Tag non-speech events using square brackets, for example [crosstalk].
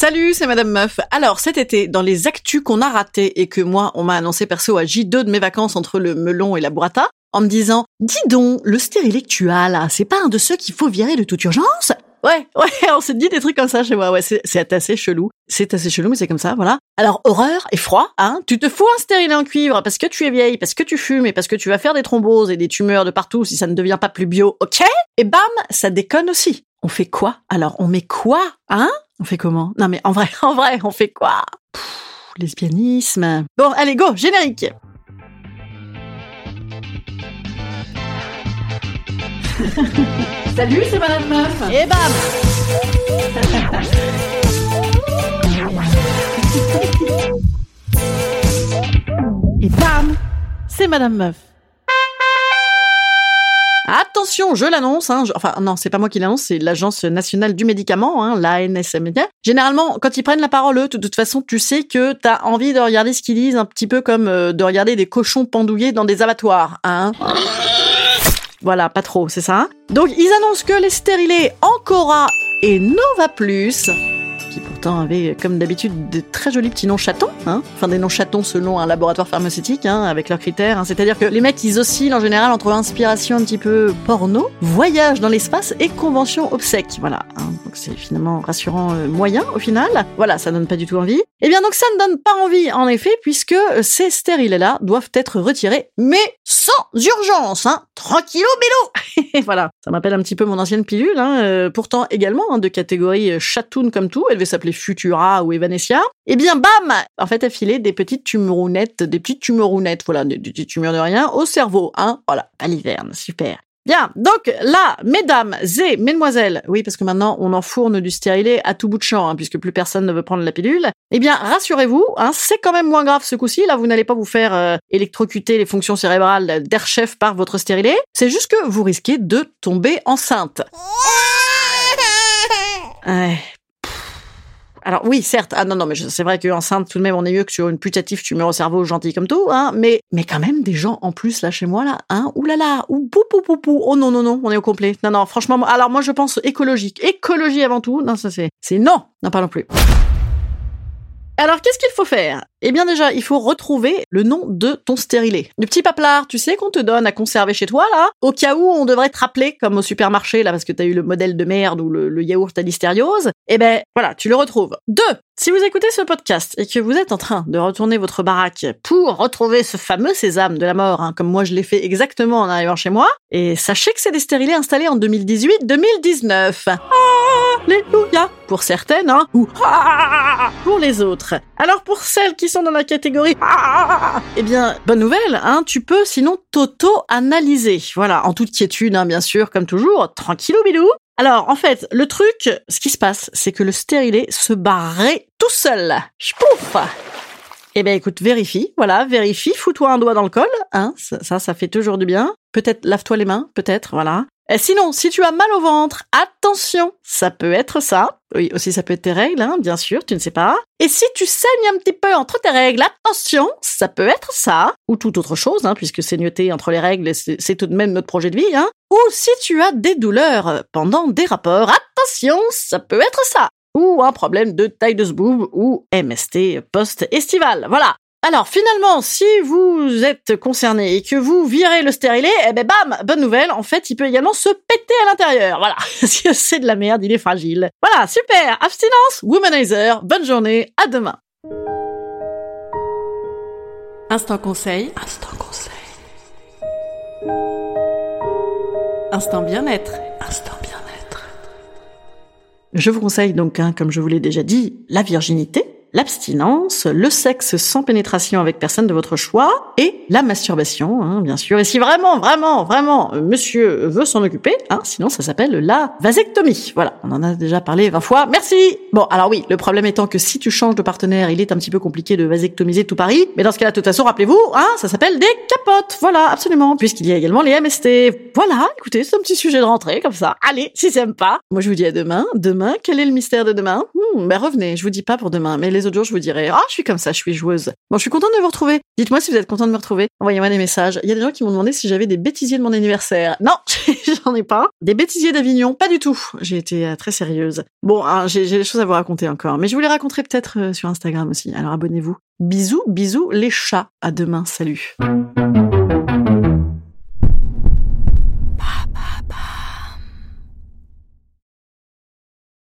Salut, c'est Madame Meuf. Alors cet été, dans les actus qu'on a ratés et que moi on m'a annoncé perso à J2 de mes vacances entre le melon et la burrata, en me disant Dis donc, le stérilet que tu as là, c'est pas un de ceux qu'il faut virer de toute urgence? Ouais, [laughs] ouais, on se dit des trucs comme ça chez moi, ouais, c'est assez chelou. C'est assez chelou, mais c'est comme ça, voilà. Alors, horreur et froid, hein, tu te fous un stérilet en cuivre parce que tu es vieille, parce que tu fumes et parce que tu vas faire des thromboses et des tumeurs de partout si ça ne devient pas plus bio, ok? Et bam, ça déconne aussi. On fait quoi? Alors, on met quoi Hein? On fait comment? Non mais en vrai, [laughs] en vrai, on fait quoi? Pff, Lesbianisme. Bon, allez, go, générique [laughs] Salut, c'est Madame Meuf. Et bam [laughs] Et bam C'est Madame Meuf. Attention, je l'annonce. Hein, enfin, non, c'est pas moi qui l'annonce, c'est l'Agence nationale du médicament, hein. Généralement, quand ils prennent la parole, eux, de toute façon, tu sais que t'as envie de regarder ce qu'ils disent, un petit peu comme euh, de regarder des cochons pendouillés dans des abattoirs. Hein. Voilà, pas trop, c'est ça. Donc, ils annoncent que les stérilés Ancora et Nova Plus, pourtant avaient, comme d'habitude, de très jolis petits noms chatons, hein, enfin des noms chatons selon un laboratoire pharmaceutique, hein, avec leurs critères. hein. C'est-à-dire que les mecs, ils oscillent en général entre inspiration un petit peu porno, voyage dans l'espace et convention obsèque. Voilà, hein. donc c'est finalement rassurant euh, moyen au final. Voilà, ça donne pas du tout envie. Eh bien donc ça ne donne pas envie en effet, puisque ces stérilés-là doivent être retirés, mais sans urgence, hein, tranquillo. Et [laughs] voilà, ça m'appelle un petit peu mon ancienne pilule, hein, euh, pourtant également hein, de catégorie euh, chatoune comme tout, elle devait s'appeler Futura ou Evanescia. Eh bien bam En fait, filait des petites tumorounettes, des petites tumorounettes, voilà, des, des petites tumeurs de rien, au cerveau, hein, voilà, à l'hiverne, super. Bien, donc là, mesdames et mesdemoiselles, oui, parce que maintenant on enfourne du stérilet à tout bout de champ, hein, puisque plus personne ne veut prendre la pilule. Eh bien, rassurez-vous, hein, c'est quand même moins grave ce coup-ci. Là, vous n'allez pas vous faire euh, électrocuter les fonctions cérébrales d'air chef par votre stérilet. C'est juste que vous risquez de tomber enceinte. Ouais. Alors oui, certes. Ah non, non, mais c'est vrai qu'enceinte, tout de même, on est mieux que sur une putative tumeur au cerveau gentille comme tout, hein. Mais, mais quand même, des gens en plus là chez moi là, hein. Ouh là là, ou pou pou pou pou. Oh non non non, on est au complet. Non non, franchement, alors moi je pense écologique, écologie avant tout. Non, ça c'est, c'est non, n'en parlons plus. Alors, qu'est-ce qu'il faut faire? Eh bien déjà, il faut retrouver le nom de ton stérilet. Le petit paplard, tu sais, qu'on te donne à conserver chez toi, là, au cas où on devrait te rappeler, comme au supermarché, là, parce que t'as eu le modèle de merde ou le, yaourt à l'hystériose. Eh ben, voilà, tu le retrouves. Deux, si vous écoutez ce podcast et que vous êtes en train de retourner votre baraque pour retrouver ce fameux sésame de la mort, hein, comme moi je l'ai fait exactement en arrivant chez moi, et sachez que c'est des stérilés installés en 2018-2019. Alléluia pour certaines, hein, ou [laughs] pour les autres. Alors pour celles qui sont dans la catégorie [laughs] eh bien, bonne nouvelle, hein, tu peux sinon t'auto-analyser. Voilà, en toute quiétude, hein, bien sûr, comme toujours, tranquillou bilou. Alors, en fait, le truc, ce qui se passe, c'est que le stérilet se barrait tout seul. Ch'pouf Eh ben, écoute, vérifie, voilà, vérifie, fous-toi un doigt dans le col, hein, ça, ça fait toujours du bien. Peut-être lave-toi les mains, peut-être, voilà. Et sinon, si tu as mal au ventre, attention, ça peut être ça. Oui, aussi ça peut être tes règles, hein, bien sûr, tu ne sais pas. Et si tu saignes un petit peu entre tes règles, attention, ça peut être ça. Ou toute autre chose, hein, puisque saignoter entre les règles, c'est tout de même notre projet de vie. Hein. Ou si tu as des douleurs pendant des rapports, attention, ça peut être ça. Ou un problème de taille de boob ou MST post-estival. Voilà. Alors finalement, si vous êtes concerné et que vous virez le stérilet, eh ben bam, bonne nouvelle, en fait, il peut également se péter à l'intérieur. Voilà, [laughs] parce que c'est de la merde, il est fragile. Voilà, super, abstinence, womanizer, bonne journée, à demain. Instant conseil. Instant conseil. Instant bien-être. Instant bien-être. Je vous conseille donc, hein, comme je vous l'ai déjà dit, la virginité l'abstinence, le sexe sans pénétration avec personne de votre choix et la masturbation, hein, bien sûr. Et si vraiment, vraiment, vraiment, euh, monsieur veut s'en occuper, hein, sinon ça s'appelle la vasectomie. Voilà, on en a déjà parlé 20 fois. Merci Bon, alors oui, le problème étant que si tu changes de partenaire, il est un petit peu compliqué de vasectomiser tout Paris. Mais dans ce cas-là, de toute façon, rappelez-vous, hein, ça s'appelle des capotes. Voilà, absolument. Puisqu'il y a également les MST. Voilà, écoutez, c'est un petit sujet de rentrée, comme ça. Allez, si c'est pas. Moi, je vous dis à demain. Demain, quel est le mystère de demain? Hmm, Ben revenez, je vous dis pas pour demain, mais les autres jours, je vous dirai, ah, je suis comme ça, je suis joueuse. Bon, je suis contente de vous retrouver. Dites-moi si vous êtes content de me retrouver. Envoyez-moi des messages. Il y a des gens qui m'ont demandé si j'avais des bêtisiers de mon anniversaire. Non, [laughs] j'en ai pas. Des bêtisiers d'Avignon, pas du tout. J'ai été euh, très sérieuse. Bon, hein, j'ai des choses à vous raconter encore, mais je vous les raconterai peut-être euh, sur Instagram aussi. Alors abonnez-vous. Bisous, bisous les chats. À demain. Salut.